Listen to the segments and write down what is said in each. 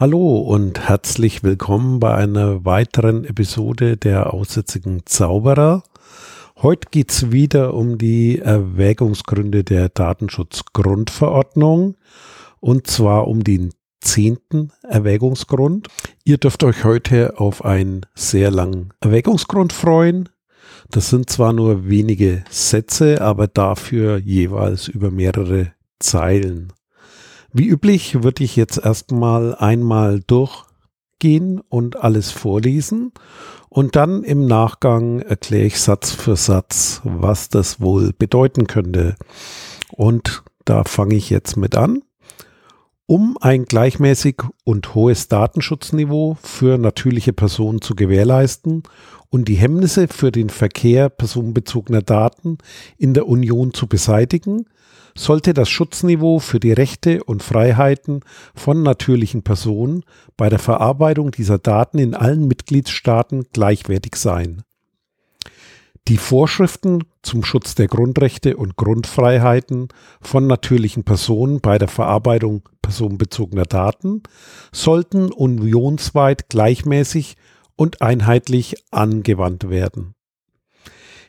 Hallo und herzlich willkommen bei einer weiteren Episode der Aussätzigen Zauberer. Heute geht's wieder um die Erwägungsgründe der Datenschutzgrundverordnung und zwar um den zehnten Erwägungsgrund. Ihr dürft euch heute auf einen sehr langen Erwägungsgrund freuen. Das sind zwar nur wenige Sätze, aber dafür jeweils über mehrere Zeilen. Wie üblich würde ich jetzt erstmal einmal durchgehen und alles vorlesen und dann im Nachgang erkläre ich Satz für Satz, was das wohl bedeuten könnte. Und da fange ich jetzt mit an. Um ein gleichmäßig und hohes Datenschutzniveau für natürliche Personen zu gewährleisten und die Hemmnisse für den Verkehr personenbezogener Daten in der Union zu beseitigen, sollte das Schutzniveau für die Rechte und Freiheiten von natürlichen Personen bei der Verarbeitung dieser Daten in allen Mitgliedstaaten gleichwertig sein. Die Vorschriften zum Schutz der Grundrechte und Grundfreiheiten von natürlichen Personen bei der Verarbeitung personenbezogener Daten sollten unionsweit gleichmäßig und einheitlich angewandt werden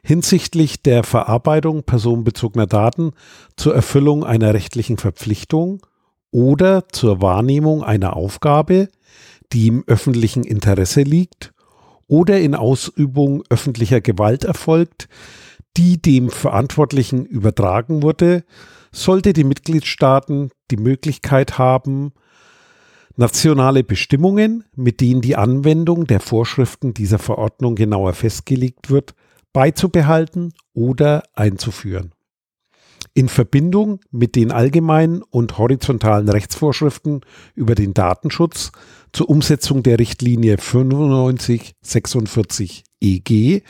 hinsichtlich der Verarbeitung personenbezogener Daten zur Erfüllung einer rechtlichen Verpflichtung oder zur Wahrnehmung einer Aufgabe, die im öffentlichen Interesse liegt oder in Ausübung öffentlicher Gewalt erfolgt, die dem Verantwortlichen übertragen wurde, sollte die Mitgliedstaaten die Möglichkeit haben, nationale Bestimmungen, mit denen die Anwendung der Vorschriften dieser Verordnung genauer festgelegt wird, beizubehalten oder einzuführen. In Verbindung mit den allgemeinen und horizontalen Rechtsvorschriften über den Datenschutz zur Umsetzung der Richtlinie 9546 EG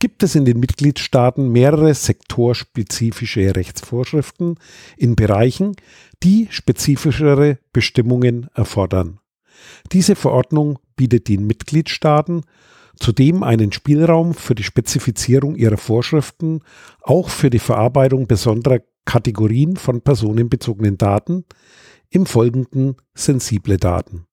gibt es in den Mitgliedstaaten mehrere sektorspezifische Rechtsvorschriften in Bereichen, die spezifischere Bestimmungen erfordern. Diese Verordnung bietet den Mitgliedstaaten zudem einen Spielraum für die Spezifizierung ihrer Vorschriften, auch für die Verarbeitung besonderer Kategorien von personenbezogenen Daten, im Folgenden sensible Daten.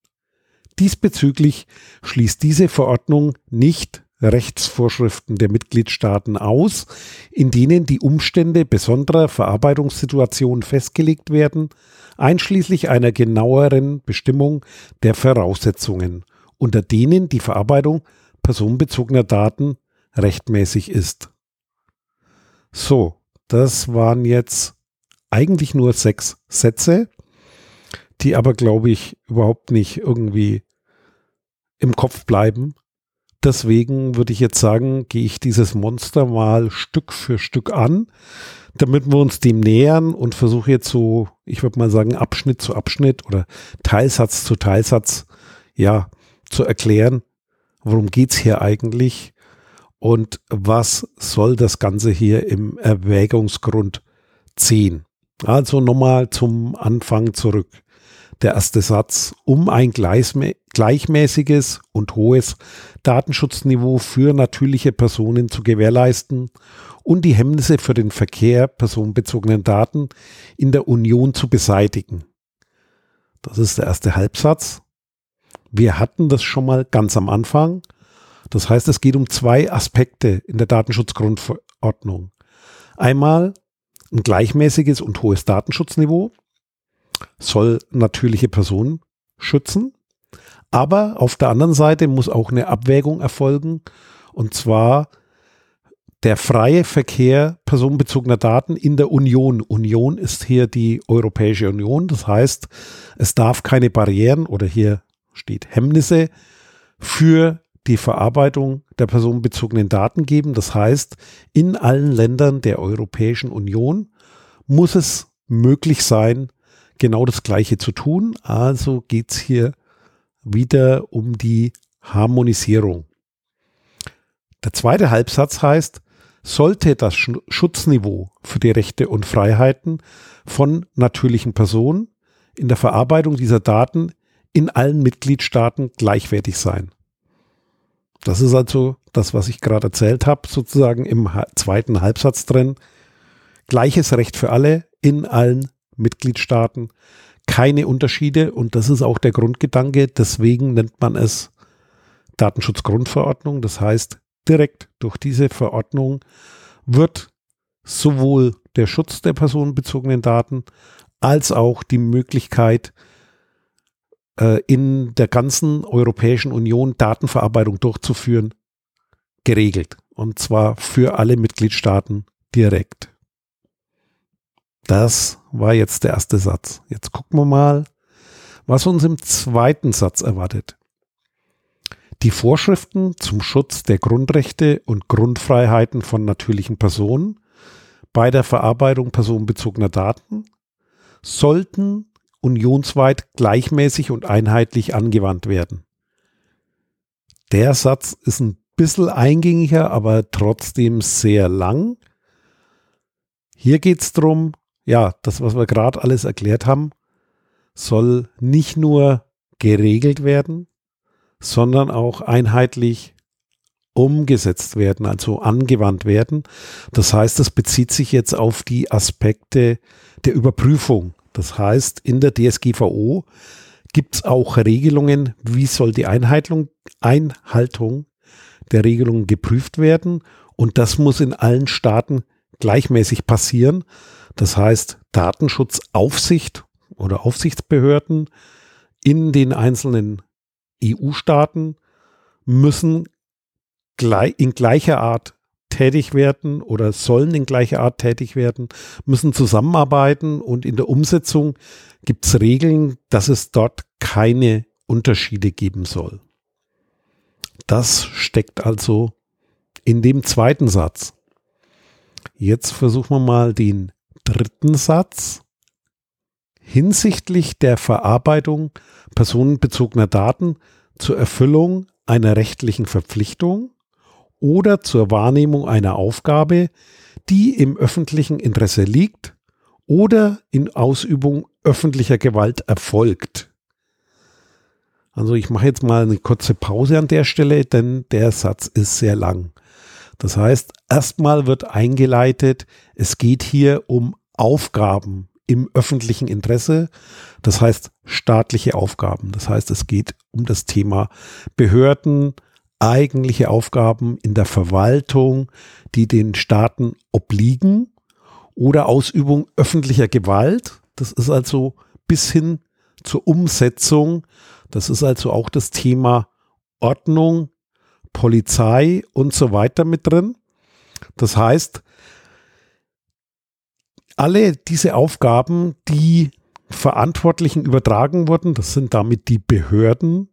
Diesbezüglich schließt diese Verordnung nicht Rechtsvorschriften der Mitgliedstaaten aus, in denen die Umstände besonderer Verarbeitungssituationen festgelegt werden, einschließlich einer genaueren Bestimmung der Voraussetzungen, unter denen die Verarbeitung personenbezogener Daten rechtmäßig ist. So, das waren jetzt eigentlich nur sechs Sätze, die aber, glaube ich, überhaupt nicht irgendwie im Kopf bleiben. Deswegen würde ich jetzt sagen, gehe ich dieses Monster mal Stück für Stück an, damit wir uns dem nähern und versuche jetzt so, ich würde mal sagen, Abschnitt zu Abschnitt oder Teilsatz zu Teilsatz, ja, zu erklären, worum geht's hier eigentlich und was soll das Ganze hier im Erwägungsgrund ziehen. Also nochmal zum Anfang zurück. Der erste Satz, um ein gleichmäßiges und hohes Datenschutzniveau für natürliche Personen zu gewährleisten und die Hemmnisse für den Verkehr personenbezogenen Daten in der Union zu beseitigen. Das ist der erste Halbsatz. Wir hatten das schon mal ganz am Anfang. Das heißt, es geht um zwei Aspekte in der Datenschutzgrundverordnung. Einmal ein gleichmäßiges und hohes Datenschutzniveau soll natürliche Personen schützen. Aber auf der anderen Seite muss auch eine Abwägung erfolgen. Und zwar der freie Verkehr personenbezogener Daten in der Union. Union ist hier die Europäische Union. Das heißt, es darf keine Barrieren oder hier steht Hemmnisse für die Verarbeitung der personenbezogenen Daten geben. Das heißt, in allen Ländern der Europäischen Union muss es möglich sein, genau das Gleiche zu tun. Also geht es hier wieder um die Harmonisierung. Der zweite Halbsatz heißt, sollte das Schutzniveau für die Rechte und Freiheiten von natürlichen Personen in der Verarbeitung dieser Daten in allen Mitgliedstaaten gleichwertig sein. Das ist also das, was ich gerade erzählt habe, sozusagen im zweiten Halbsatz drin. Gleiches Recht für alle in allen Mitgliedstaaten, keine Unterschiede und das ist auch der Grundgedanke. Deswegen nennt man es Datenschutzgrundverordnung. Das heißt, direkt durch diese Verordnung wird sowohl der Schutz der personenbezogenen Daten als auch die Möglichkeit, äh, in der ganzen Europäischen Union Datenverarbeitung durchzuführen, geregelt. Und zwar für alle Mitgliedstaaten direkt. Das war jetzt der erste Satz. Jetzt gucken wir mal, was uns im zweiten Satz erwartet. Die Vorschriften zum Schutz der Grundrechte und Grundfreiheiten von natürlichen Personen bei der Verarbeitung personenbezogener Daten sollten unionsweit gleichmäßig und einheitlich angewandt werden. Der Satz ist ein bisschen eingängiger, aber trotzdem sehr lang. Hier geht es darum, ja, das, was wir gerade alles erklärt haben, soll nicht nur geregelt werden, sondern auch einheitlich umgesetzt werden, also angewandt werden. Das heißt, das bezieht sich jetzt auf die Aspekte der Überprüfung. Das heißt, in der DSGVO gibt es auch Regelungen, wie soll die Einhaltung, Einhaltung der Regelungen geprüft werden. Und das muss in allen Staaten gleichmäßig passieren. Das heißt, Datenschutzaufsicht oder Aufsichtsbehörden in den einzelnen EU-Staaten müssen in gleicher Art tätig werden oder sollen in gleicher Art tätig werden, müssen zusammenarbeiten und in der Umsetzung gibt es Regeln, dass es dort keine Unterschiede geben soll. Das steckt also in dem zweiten Satz. Jetzt versuchen wir mal den dritten Satz. Hinsichtlich der Verarbeitung personenbezogener Daten zur Erfüllung einer rechtlichen Verpflichtung oder zur Wahrnehmung einer Aufgabe, die im öffentlichen Interesse liegt oder in Ausübung öffentlicher Gewalt erfolgt. Also ich mache jetzt mal eine kurze Pause an der Stelle, denn der Satz ist sehr lang. Das heißt, erstmal wird eingeleitet, es geht hier um Aufgaben im öffentlichen Interesse, das heißt staatliche Aufgaben. Das heißt, es geht um das Thema Behörden, eigentliche Aufgaben in der Verwaltung, die den Staaten obliegen oder Ausübung öffentlicher Gewalt. Das ist also bis hin zur Umsetzung. Das ist also auch das Thema Ordnung, Polizei und so weiter mit drin. Das heißt, alle diese Aufgaben, die Verantwortlichen übertragen wurden, das sind damit die Behörden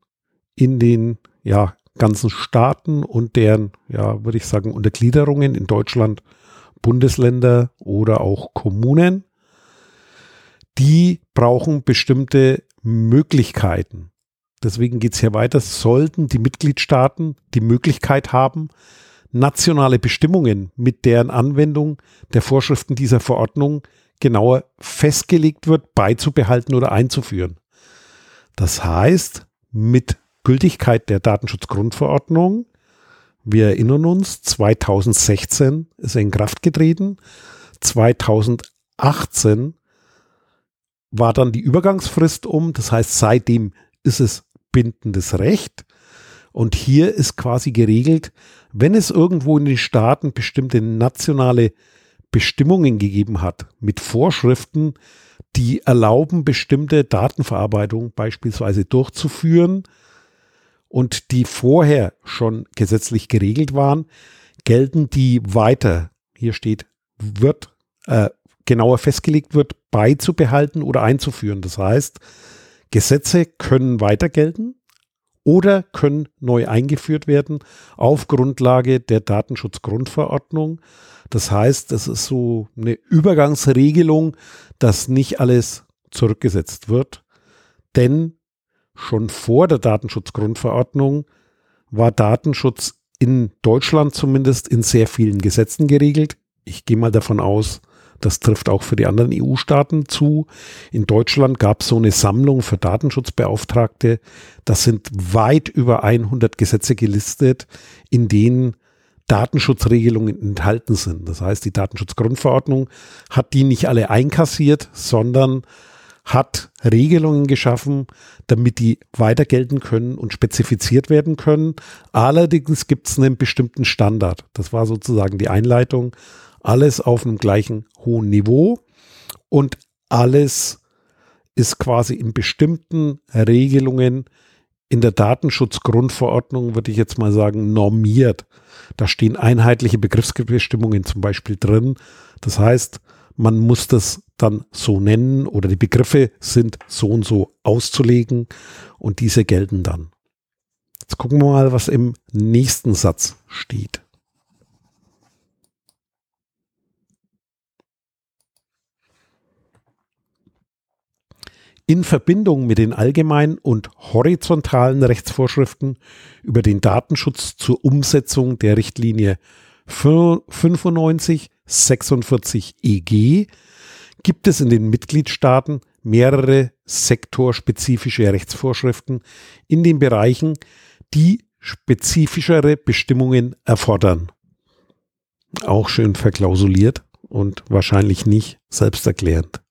in den ja, ganzen Staaten und deren, ja, würde ich sagen, Untergliederungen in Deutschland, Bundesländer oder auch Kommunen, die brauchen bestimmte Möglichkeiten. Deswegen geht es hier weiter. Sollten die Mitgliedstaaten die Möglichkeit haben, nationale Bestimmungen mit deren Anwendung der Vorschriften dieser Verordnung genauer festgelegt wird, beizubehalten oder einzuführen. Das heißt, mit Gültigkeit der Datenschutzgrundverordnung. Wir erinnern uns, 2016 ist er in Kraft getreten. 2018 war dann die Übergangsfrist um. Das heißt, seitdem ist es bindendes Recht. Und hier ist quasi geregelt, wenn es irgendwo in den Staaten bestimmte nationale Bestimmungen gegeben hat mit Vorschriften, die erlauben, bestimmte Datenverarbeitung beispielsweise durchzuführen, und die vorher schon gesetzlich geregelt waren, gelten die weiter. Hier steht, wird äh, genauer festgelegt wird, beizubehalten oder einzuführen. Das heißt, Gesetze können weiter gelten oder können neu eingeführt werden auf Grundlage der Datenschutzgrundverordnung. Das heißt, es ist so eine Übergangsregelung, dass nicht alles zurückgesetzt wird, denn schon vor der Datenschutzgrundverordnung war Datenschutz in Deutschland zumindest in sehr vielen Gesetzen geregelt. Ich gehe mal davon aus, das trifft auch für die anderen EU-Staaten zu. In Deutschland gab es so eine Sammlung für Datenschutzbeauftragte. Das sind weit über 100 Gesetze gelistet, in denen Datenschutzregelungen enthalten sind. Das heißt, die Datenschutzgrundverordnung hat die nicht alle einkassiert, sondern hat Regelungen geschaffen, damit die weiter gelten können und spezifiziert werden können. Allerdings gibt es einen bestimmten Standard. Das war sozusagen die Einleitung. Alles auf einem gleichen hohen Niveau und alles ist quasi in bestimmten Regelungen in der Datenschutzgrundverordnung, würde ich jetzt mal sagen, normiert. Da stehen einheitliche Begriffsbestimmungen zum Beispiel drin. Das heißt, man muss das dann so nennen oder die Begriffe sind so und so auszulegen und diese gelten dann. Jetzt gucken wir mal, was im nächsten Satz steht. in Verbindung mit den allgemeinen und horizontalen Rechtsvorschriften über den Datenschutz zur Umsetzung der Richtlinie 95 46 EG gibt es in den Mitgliedstaaten mehrere sektorspezifische Rechtsvorschriften in den Bereichen, die spezifischere Bestimmungen erfordern. Auch schön verklausuliert und wahrscheinlich nicht selbsterklärend.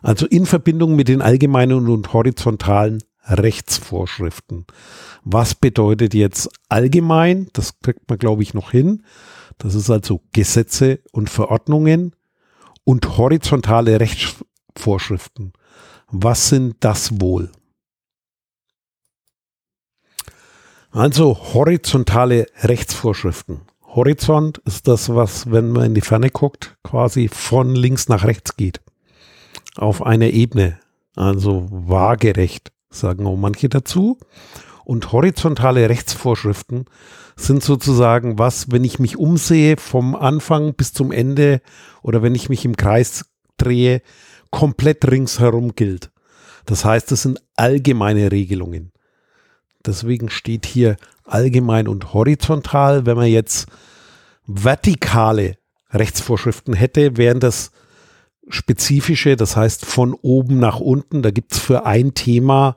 Also in Verbindung mit den allgemeinen und horizontalen Rechtsvorschriften. Was bedeutet jetzt allgemein? Das kriegt man, glaube ich, noch hin. Das ist also Gesetze und Verordnungen und horizontale Rechtsvorschriften. Was sind das wohl? Also horizontale Rechtsvorschriften. Horizont ist das, was, wenn man in die Ferne guckt, quasi von links nach rechts geht auf einer Ebene, also waagerecht, sagen auch manche dazu. Und horizontale Rechtsvorschriften sind sozusagen was, wenn ich mich umsehe vom Anfang bis zum Ende oder wenn ich mich im Kreis drehe, komplett ringsherum gilt. Das heißt, es sind allgemeine Regelungen. Deswegen steht hier allgemein und horizontal. Wenn man jetzt vertikale Rechtsvorschriften hätte, wären das spezifische, das heißt von oben nach unten. Da gibt es für ein Thema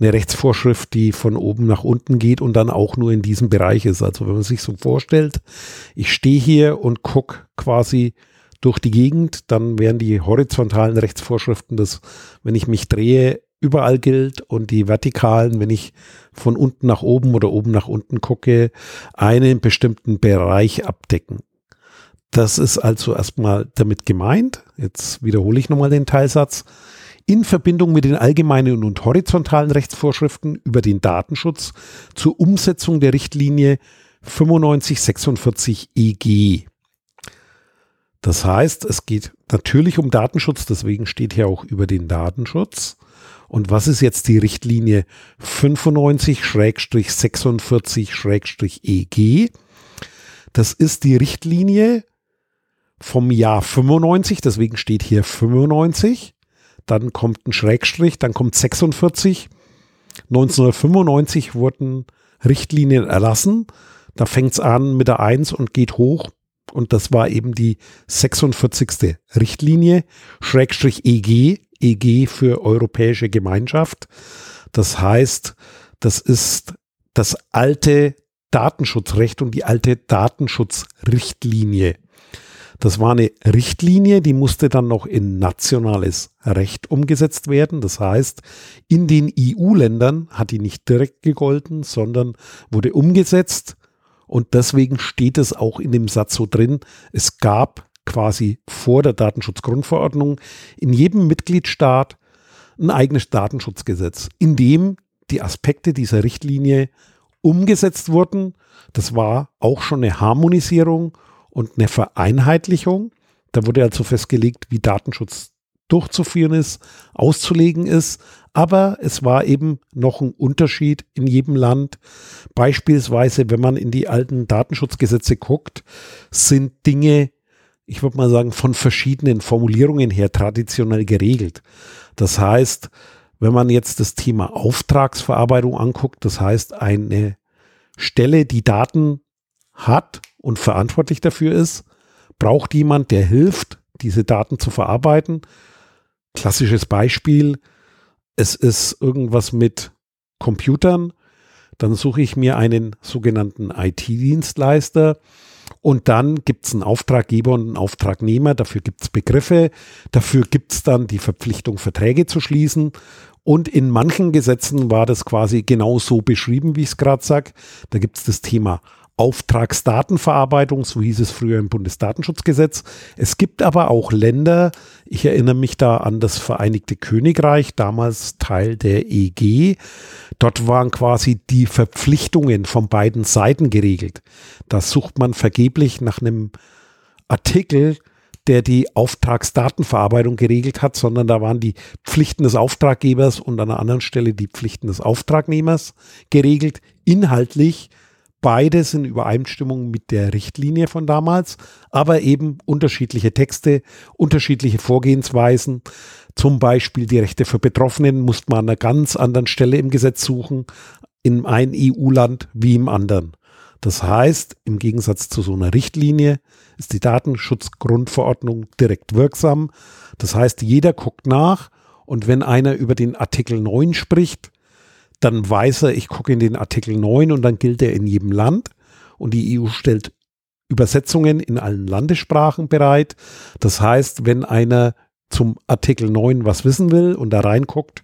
eine Rechtsvorschrift, die von oben nach unten geht und dann auch nur in diesem Bereich ist. Also wenn man sich so vorstellt, ich stehe hier und gucke quasi durch die Gegend, dann wären die horizontalen Rechtsvorschriften, das, wenn ich mich drehe, überall gilt und die vertikalen, wenn ich von unten nach oben oder oben nach unten gucke, einen bestimmten Bereich abdecken. Das ist also erstmal damit gemeint. Jetzt wiederhole ich nochmal den Teilsatz. In Verbindung mit den allgemeinen und horizontalen Rechtsvorschriften über den Datenschutz zur Umsetzung der Richtlinie 9546 EG. Das heißt, es geht natürlich um Datenschutz, deswegen steht hier auch über den Datenschutz. Und was ist jetzt die Richtlinie 95-46-EG? Das ist die Richtlinie vom Jahr 95, deswegen steht hier 95. Dann kommt ein Schrägstrich, dann kommt 46. 1995 wurden Richtlinien erlassen. Da fängt es an mit der 1 und geht hoch. Und das war eben die 46. Richtlinie, Schrägstrich EG, EG für Europäische Gemeinschaft. Das heißt, das ist das alte Datenschutzrecht und die alte Datenschutzrichtlinie. Das war eine Richtlinie, die musste dann noch in nationales Recht umgesetzt werden. Das heißt, in den EU-Ländern hat die nicht direkt gegolten, sondern wurde umgesetzt. Und deswegen steht es auch in dem Satz so drin, es gab quasi vor der Datenschutzgrundverordnung in jedem Mitgliedstaat ein eigenes Datenschutzgesetz, in dem die Aspekte dieser Richtlinie umgesetzt wurden. Das war auch schon eine Harmonisierung und eine Vereinheitlichung. Da wurde also festgelegt, wie Datenschutz durchzuführen ist, auszulegen ist. Aber es war eben noch ein Unterschied in jedem Land. Beispielsweise, wenn man in die alten Datenschutzgesetze guckt, sind Dinge, ich würde mal sagen, von verschiedenen Formulierungen her traditionell geregelt. Das heißt, wenn man jetzt das Thema Auftragsverarbeitung anguckt, das heißt eine Stelle, die Daten hat und verantwortlich dafür ist, braucht jemand, der hilft, diese Daten zu verarbeiten. Klassisches Beispiel, es ist irgendwas mit Computern, dann suche ich mir einen sogenannten IT-Dienstleister Und dann gibt es einen Auftraggeber und einen Auftragnehmer, dafür gibt es Begriffe, dafür gibt es dann die Verpflichtung, Verträge zu schließen. Und in manchen Gesetzen war das quasi genau so beschrieben, wie ich es gerade sage. Da gibt es das Thema Auftragsdatenverarbeitung, so hieß es früher im Bundesdatenschutzgesetz. Es gibt aber auch Länder, ich erinnere mich da an das Vereinigte Königreich, damals Teil der EG. Dort waren quasi die Verpflichtungen von beiden Seiten geregelt. Da sucht man vergeblich nach einem Artikel, der die Auftragsdatenverarbeitung geregelt hat, sondern da waren die Pflichten des Auftraggebers und an einer anderen Stelle die Pflichten des Auftragnehmers geregelt. Inhaltlich Beides in Übereinstimmung mit der Richtlinie von damals, aber eben unterschiedliche Texte, unterschiedliche Vorgehensweisen. Zum Beispiel die Rechte für Betroffenen musste man an einer ganz anderen Stelle im Gesetz suchen, in einem EU-Land wie im anderen. Das heißt, im Gegensatz zu so einer Richtlinie ist die Datenschutzgrundverordnung direkt wirksam. Das heißt, jeder guckt nach und wenn einer über den Artikel 9 spricht, dann weiß er, ich gucke in den Artikel 9 und dann gilt er in jedem Land. Und die EU stellt Übersetzungen in allen Landessprachen bereit. Das heißt, wenn einer zum Artikel 9 was wissen will und da reinguckt,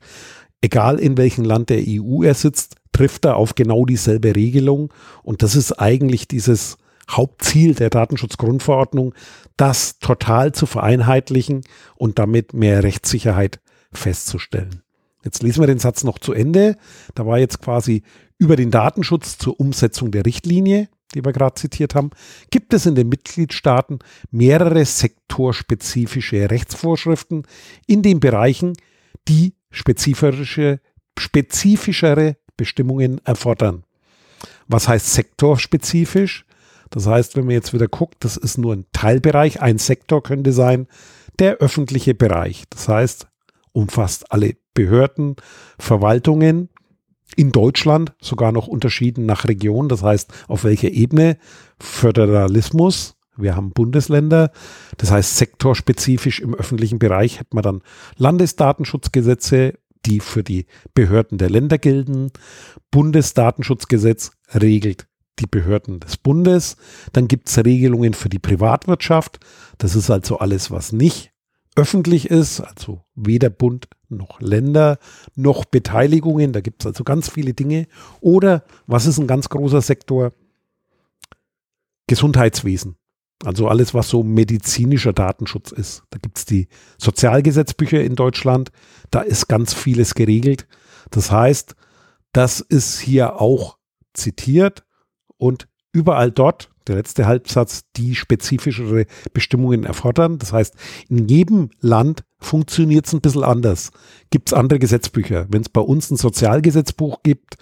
egal in welchem Land der EU er sitzt, trifft er auf genau dieselbe Regelung. Und das ist eigentlich dieses Hauptziel der Datenschutzgrundverordnung, das total zu vereinheitlichen und damit mehr Rechtssicherheit festzustellen. Jetzt lesen wir den Satz noch zu Ende. Da war jetzt quasi über den Datenschutz zur Umsetzung der Richtlinie, die wir gerade zitiert haben, gibt es in den Mitgliedstaaten mehrere sektorspezifische Rechtsvorschriften in den Bereichen, die spezifische, spezifischere Bestimmungen erfordern. Was heißt sektorspezifisch? Das heißt, wenn man jetzt wieder guckt, das ist nur ein Teilbereich. Ein Sektor könnte sein der öffentliche Bereich. Das heißt, umfasst alle Behörden, Verwaltungen in Deutschland, sogar noch unterschieden nach Region, das heißt auf welcher Ebene, Föderalismus, wir haben Bundesländer, das heißt sektorspezifisch im öffentlichen Bereich hat man dann Landesdatenschutzgesetze, die für die Behörden der Länder gelten. Bundesdatenschutzgesetz regelt die Behörden des Bundes. Dann gibt es Regelungen für die Privatwirtschaft. Das ist also alles, was nicht öffentlich ist, also weder Bund noch Länder noch Beteiligungen, da gibt es also ganz viele Dinge. Oder was ist ein ganz großer Sektor? Gesundheitswesen. Also alles, was so medizinischer Datenschutz ist. Da gibt es die Sozialgesetzbücher in Deutschland, da ist ganz vieles geregelt. Das heißt, das ist hier auch zitiert und überall dort, der letzte Halbsatz, die spezifischere Bestimmungen erfordern. Das heißt, in jedem Land funktioniert es ein bisschen anders. Gibt es andere Gesetzbücher. Wenn es bei uns ein Sozialgesetzbuch gibt,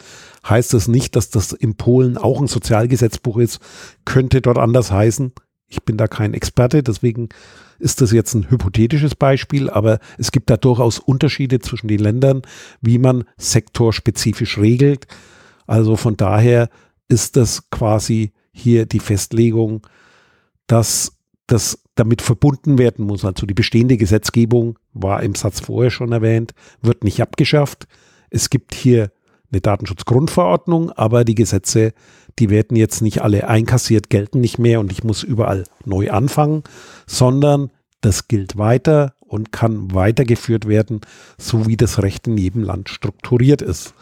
heißt das nicht, dass das in Polen auch ein Sozialgesetzbuch ist. Könnte dort anders heißen. Ich bin da kein Experte, deswegen ist das jetzt ein hypothetisches Beispiel, aber es gibt da durchaus Unterschiede zwischen den Ländern, wie man sektorspezifisch regelt. Also von daher ist das quasi hier die Festlegung, dass das damit verbunden werden muss. Also die bestehende Gesetzgebung war im Satz vorher schon erwähnt, wird nicht abgeschafft. Es gibt hier eine Datenschutzgrundverordnung, aber die Gesetze, die werden jetzt nicht alle einkassiert, gelten nicht mehr und ich muss überall neu anfangen, sondern das gilt weiter und kann weitergeführt werden, so wie das Recht in jedem Land strukturiert ist.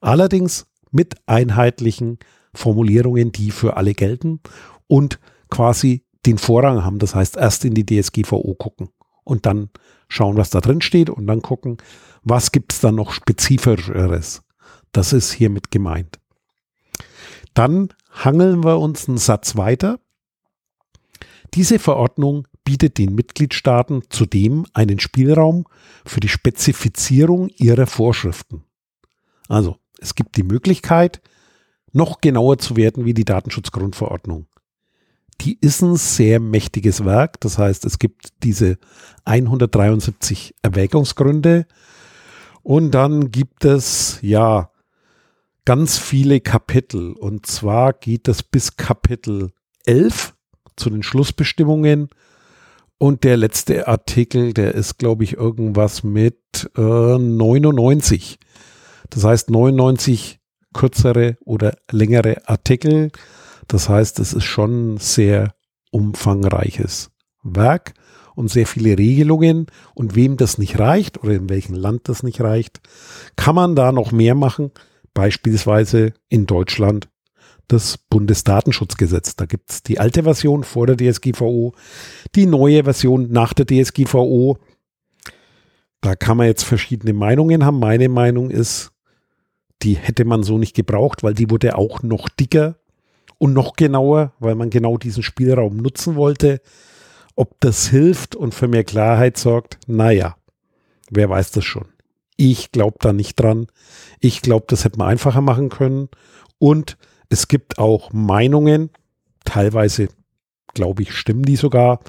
Allerdings mit einheitlichen Formulierungen, die für alle gelten und quasi den Vorrang haben. Das heißt, erst in die DSGVO gucken und dann schauen, was da drin steht und dann gucken, was gibt es da noch Spezifischeres. Das ist hiermit gemeint. Dann hangeln wir uns einen Satz weiter. Diese Verordnung bietet den Mitgliedstaaten zudem einen Spielraum für die Spezifizierung ihrer Vorschriften. Also, es gibt die Möglichkeit, noch genauer zu werden wie die Datenschutzgrundverordnung. Die ist ein sehr mächtiges Werk. Das heißt, es gibt diese 173 Erwägungsgründe und dann gibt es ja ganz viele Kapitel. Und zwar geht es bis Kapitel 11 zu den Schlussbestimmungen. Und der letzte Artikel, der ist, glaube ich, irgendwas mit äh, 99. Das heißt, 99 kürzere oder längere Artikel. Das heißt, es ist schon sehr umfangreiches Werk und sehr viele Regelungen. Und wem das nicht reicht oder in welchem Land das nicht reicht, kann man da noch mehr machen. Beispielsweise in Deutschland das Bundesdatenschutzgesetz. Da gibt es die alte Version vor der DSGVO, die neue Version nach der DSGVO. Da kann man jetzt verschiedene Meinungen haben. Meine Meinung ist, die hätte man so nicht gebraucht, weil die wurde auch noch dicker und noch genauer, weil man genau diesen Spielraum nutzen wollte. Ob das hilft und für mehr Klarheit sorgt, naja, wer weiß das schon. Ich glaube da nicht dran. Ich glaube, das hätte man einfacher machen können. Und es gibt auch Meinungen, teilweise glaube ich, stimmen die sogar,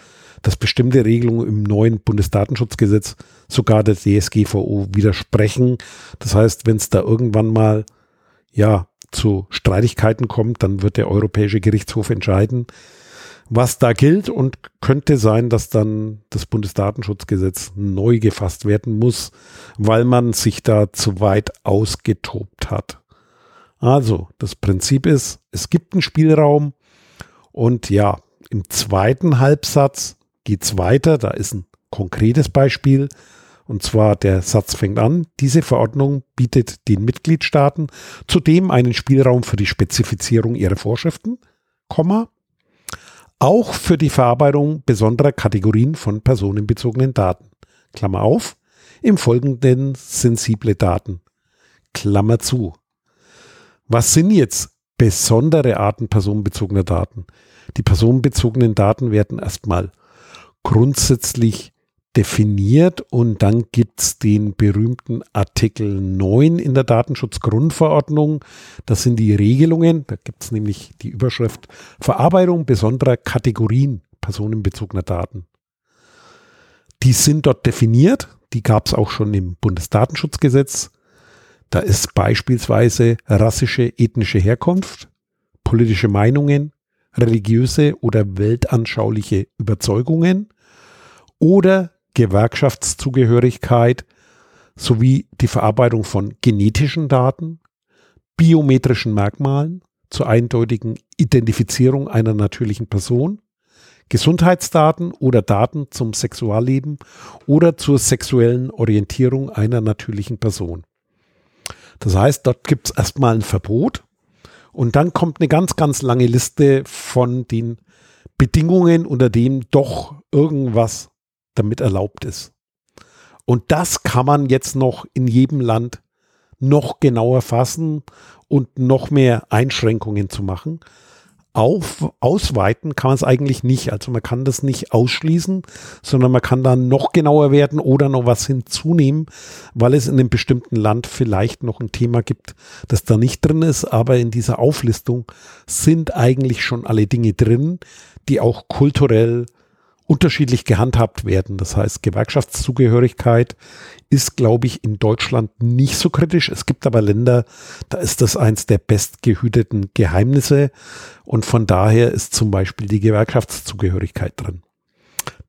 dass bestimmte Regelungen im neuen Bundesdatenschutzgesetz sogar der DSGVO widersprechen. Das heißt, wenn es da irgendwann mal ja zu Streitigkeiten kommt, dann wird der Europäische Gerichtshof entscheiden, was da gilt und könnte sein, dass dann das Bundesdatenschutzgesetz neu gefasst werden muss, weil man sich da zu weit ausgetobt hat. Also, das Prinzip ist, es gibt einen Spielraum und ja, im zweiten Halbsatz geht es weiter. Da ist ein konkretes Beispiel. Und zwar der Satz fängt an, diese Verordnung bietet den Mitgliedstaaten zudem einen Spielraum für die Spezifizierung ihrer Vorschriften, Komma, auch für die Verarbeitung besonderer Kategorien von personenbezogenen Daten. Klammer auf, im Folgenden sensible Daten. Klammer zu. Was sind jetzt besondere Arten personenbezogener Daten? Die personenbezogenen Daten werden erstmal grundsätzlich definiert und dann gibt es den berühmten Artikel 9 in der Datenschutzgrundverordnung. Das sind die Regelungen, da gibt es nämlich die Überschrift Verarbeitung besonderer Kategorien personenbezogener Daten. Die sind dort definiert, die gab es auch schon im Bundesdatenschutzgesetz. Da ist beispielsweise rassische, ethnische Herkunft, politische Meinungen, religiöse oder weltanschauliche Überzeugungen oder Gewerkschaftszugehörigkeit sowie die Verarbeitung von genetischen Daten, biometrischen Merkmalen zur eindeutigen Identifizierung einer natürlichen Person, Gesundheitsdaten oder Daten zum Sexualleben oder zur sexuellen Orientierung einer natürlichen Person. Das heißt, dort gibt es erstmal ein Verbot und dann kommt eine ganz, ganz lange Liste von den Bedingungen, unter denen doch irgendwas damit erlaubt ist. Und das kann man jetzt noch in jedem Land noch genauer fassen und noch mehr Einschränkungen zu machen auf, ausweiten kann man es eigentlich nicht. Also man kann das nicht ausschließen, sondern man kann dann noch genauer werden oder noch was hinzunehmen, weil es in einem bestimmten Land vielleicht noch ein Thema gibt, das da nicht drin ist. Aber in dieser Auflistung sind eigentlich schon alle Dinge drin, die auch kulturell unterschiedlich gehandhabt werden. Das heißt, Gewerkschaftszugehörigkeit ist, glaube ich, in Deutschland nicht so kritisch. Es gibt aber Länder, da ist das eins der bestgehüteten Geheimnisse und von daher ist zum Beispiel die Gewerkschaftszugehörigkeit drin.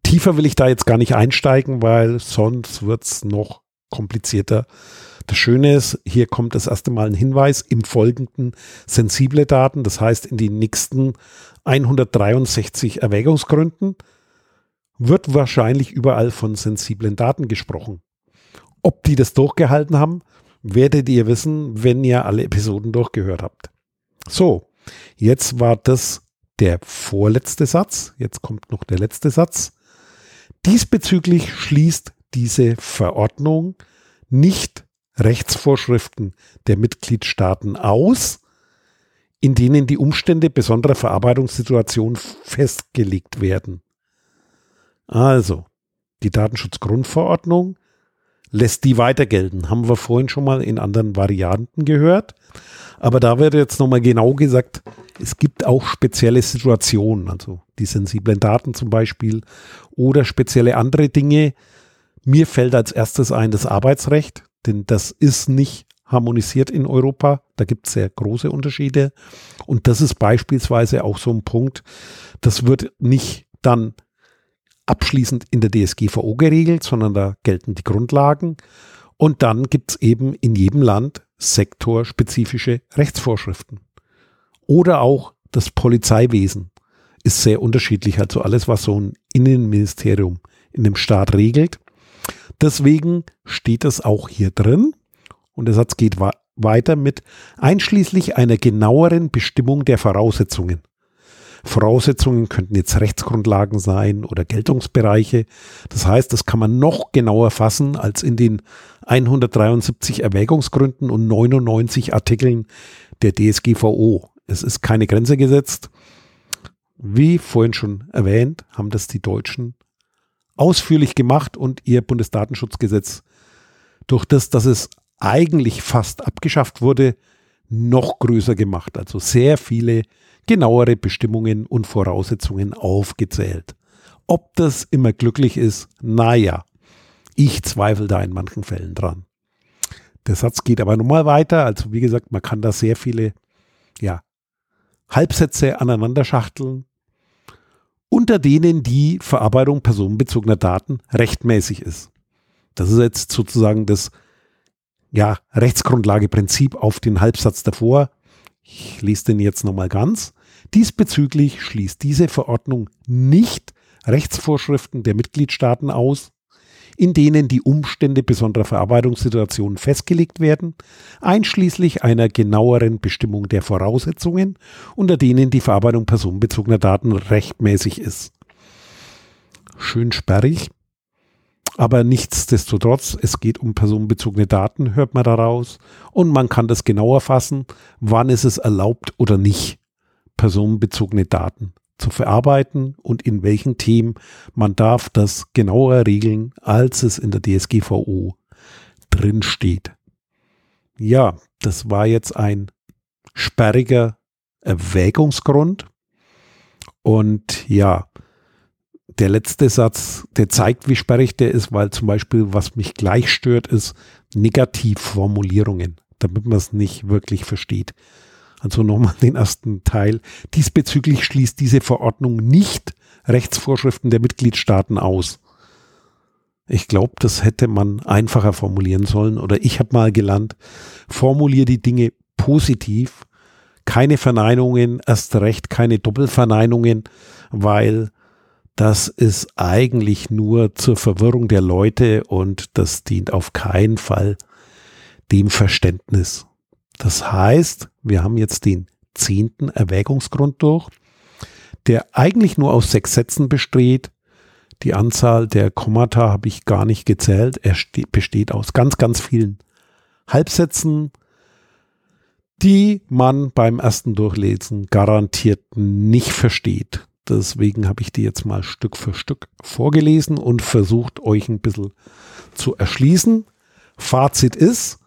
Tiefer will ich da jetzt gar nicht einsteigen, weil sonst wird es noch komplizierter. Das Schöne ist, hier kommt das erste Mal ein Hinweis im Folgenden sensible Daten, das heißt in den nächsten 163 Erwägungsgründen wird wahrscheinlich überall von sensiblen Daten gesprochen. Ob die das durchgehalten haben, werdet ihr wissen, wenn ihr alle Episoden durchgehört habt. So, jetzt war das der vorletzte Satz. Jetzt kommt noch der letzte Satz. Diesbezüglich schließt diese Verordnung nicht Rechtsvorschriften der Mitgliedstaaten aus, in denen die Umstände besonderer Verarbeitungssituationen festgelegt werden. Also, die Datenschutzgrundverordnung lässt die weiter gelten. Haben wir vorhin schon mal in anderen Varianten gehört. Aber da wird jetzt nochmal genau gesagt, es gibt auch spezielle Situationen, also die sensiblen Daten zum Beispiel oder spezielle andere Dinge. Mir fällt als erstes ein das Arbeitsrecht, denn das ist nicht harmonisiert in Europa. Da gibt es sehr große Unterschiede. Und das ist beispielsweise auch so ein Punkt, das wird nicht dann abschließend in der DSGVO geregelt, sondern da gelten die Grundlagen. Und dann gibt es eben in jedem Land sektorspezifische Rechtsvorschriften. Oder auch das Polizeiwesen ist sehr unterschiedlich. Also alles, was so ein Innenministerium in dem Staat regelt. Deswegen steht es auch hier drin. Und der Satz geht weiter mit einschließlich einer genaueren Bestimmung der Voraussetzungen. Voraussetzungen könnten jetzt Rechtsgrundlagen sein oder Geltungsbereiche. Das heißt, das kann man noch genauer fassen als in den 173 Erwägungsgründen und 99 Artikeln der DSGVO. Es ist keine Grenze gesetzt. Wie vorhin schon erwähnt, haben das die Deutschen ausführlich gemacht und ihr Bundesdatenschutzgesetz durch das, dass es eigentlich fast abgeschafft wurde, noch größer gemacht. Also sehr viele genauere Bestimmungen und Voraussetzungen aufgezählt. Ob das immer glücklich ist, naja, ich zweifle da in manchen Fällen dran. Der Satz geht aber nochmal weiter. Also wie gesagt, man kann da sehr viele ja, Halbsätze aneinander schachteln, unter denen die Verarbeitung personenbezogener Daten rechtmäßig ist. Das ist jetzt sozusagen das ja, Rechtsgrundlageprinzip auf den Halbsatz davor. Ich lese den jetzt nochmal ganz. Diesbezüglich schließt diese Verordnung nicht Rechtsvorschriften der Mitgliedstaaten aus, in denen die Umstände besonderer Verarbeitungssituationen festgelegt werden, einschließlich einer genaueren Bestimmung der Voraussetzungen, unter denen die Verarbeitung personenbezogener Daten rechtmäßig ist. Schön sperrig, aber nichtsdestotrotz, es geht um personenbezogene Daten, hört man daraus. Und man kann das genauer fassen, wann ist es erlaubt oder nicht, personenbezogene Daten zu verarbeiten und in welchen Themen man darf das genauer regeln, als es in der DSGVO drin steht. Ja, das war jetzt ein sperriger Erwägungsgrund. Und ja, der letzte Satz, der zeigt, wie sperrig der ist, weil zum Beispiel, was mich gleich stört, ist Negativformulierungen, damit man es nicht wirklich versteht. Also nochmal den ersten Teil. Diesbezüglich schließt diese Verordnung nicht Rechtsvorschriften der Mitgliedstaaten aus. Ich glaube, das hätte man einfacher formulieren sollen. Oder ich habe mal gelernt, formuliere die Dinge positiv. Keine Verneinungen, erst recht keine Doppelverneinungen, weil das ist eigentlich nur zur Verwirrung der Leute und das dient auf keinen Fall dem Verständnis. Das heißt, wir haben jetzt den zehnten Erwägungsgrund durch, der eigentlich nur aus sechs Sätzen besteht. Die Anzahl der Kommata habe ich gar nicht gezählt. Er besteht aus ganz, ganz vielen Halbsätzen, die man beim ersten Durchlesen garantiert nicht versteht. Deswegen habe ich die jetzt mal Stück für Stück vorgelesen und versucht, euch ein bisschen zu erschließen. Fazit ist,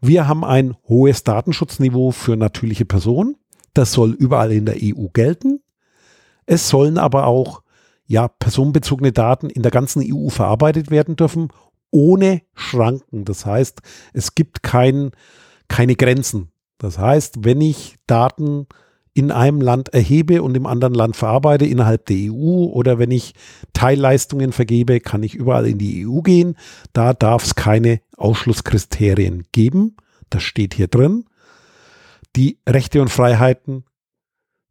wir haben ein hohes Datenschutzniveau für natürliche Personen. Das soll überall in der EU gelten. Es sollen aber auch ja, personenbezogene Daten in der ganzen EU verarbeitet werden dürfen, ohne Schranken. Das heißt, es gibt kein, keine Grenzen. Das heißt, wenn ich Daten in einem Land erhebe und im anderen Land verarbeite innerhalb der EU oder wenn ich Teilleistungen vergebe, kann ich überall in die EU gehen. Da darf es keine Ausschlusskriterien geben. Das steht hier drin. Die Rechte und Freiheiten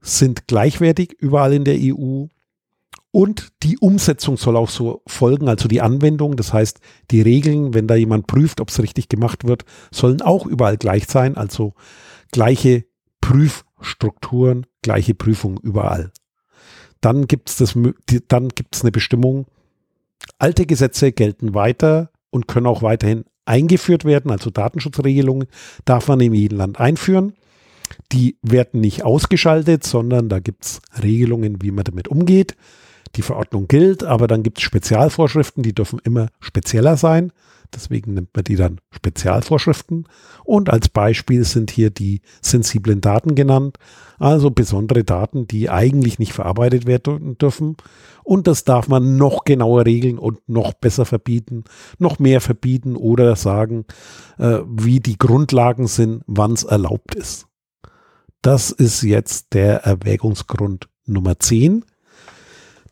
sind gleichwertig überall in der EU. Und die Umsetzung soll auch so folgen, also die Anwendung. Das heißt, die Regeln, wenn da jemand prüft, ob es richtig gemacht wird, sollen auch überall gleich sein. Also gleiche Prüf Strukturen, gleiche Prüfung überall. Dann gibt es eine Bestimmung. Alte Gesetze gelten weiter und können auch weiterhin eingeführt werden. Also Datenschutzregelungen darf man in jedem Land einführen. Die werden nicht ausgeschaltet, sondern da gibt es Regelungen, wie man damit umgeht. Die Verordnung gilt, aber dann gibt es Spezialvorschriften, die dürfen immer spezieller sein. Deswegen nimmt man die dann Spezialvorschriften. Und als Beispiel sind hier die sensiblen Daten genannt, also besondere Daten, die eigentlich nicht verarbeitet werden dürfen. Und das darf man noch genauer regeln und noch besser verbieten, noch mehr verbieten oder sagen, äh, wie die Grundlagen sind, wann es erlaubt ist. Das ist jetzt der Erwägungsgrund Nummer 10,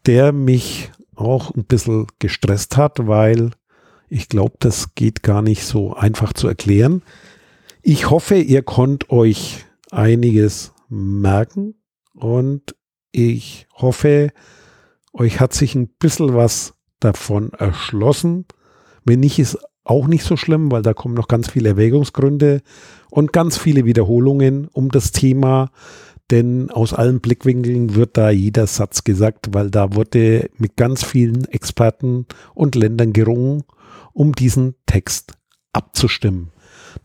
der mich auch ein bisschen gestresst hat, weil ich glaube, das geht gar nicht so einfach zu erklären. Ich hoffe, ihr konnt euch einiges merken Und ich hoffe, euch hat sich ein bisschen was davon erschlossen. Wenn nicht, ist auch nicht so schlimm, weil da kommen noch ganz viele Erwägungsgründe und ganz viele Wiederholungen um das Thema. Denn aus allen Blickwinkeln wird da jeder Satz gesagt, weil da wurde mit ganz vielen Experten und Ländern gerungen, um diesen Text abzustimmen.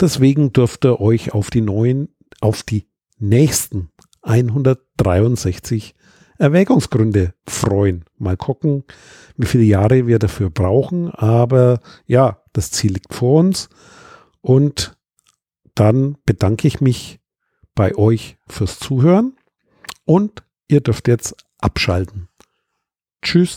Deswegen dürft ihr euch auf die neuen, auf die nächsten 163 Erwägungsgründe freuen. Mal gucken, wie viele Jahre wir dafür brauchen. Aber ja, das Ziel liegt vor uns. Und dann bedanke ich mich bei euch fürs Zuhören. Und ihr dürft jetzt abschalten. Tschüss.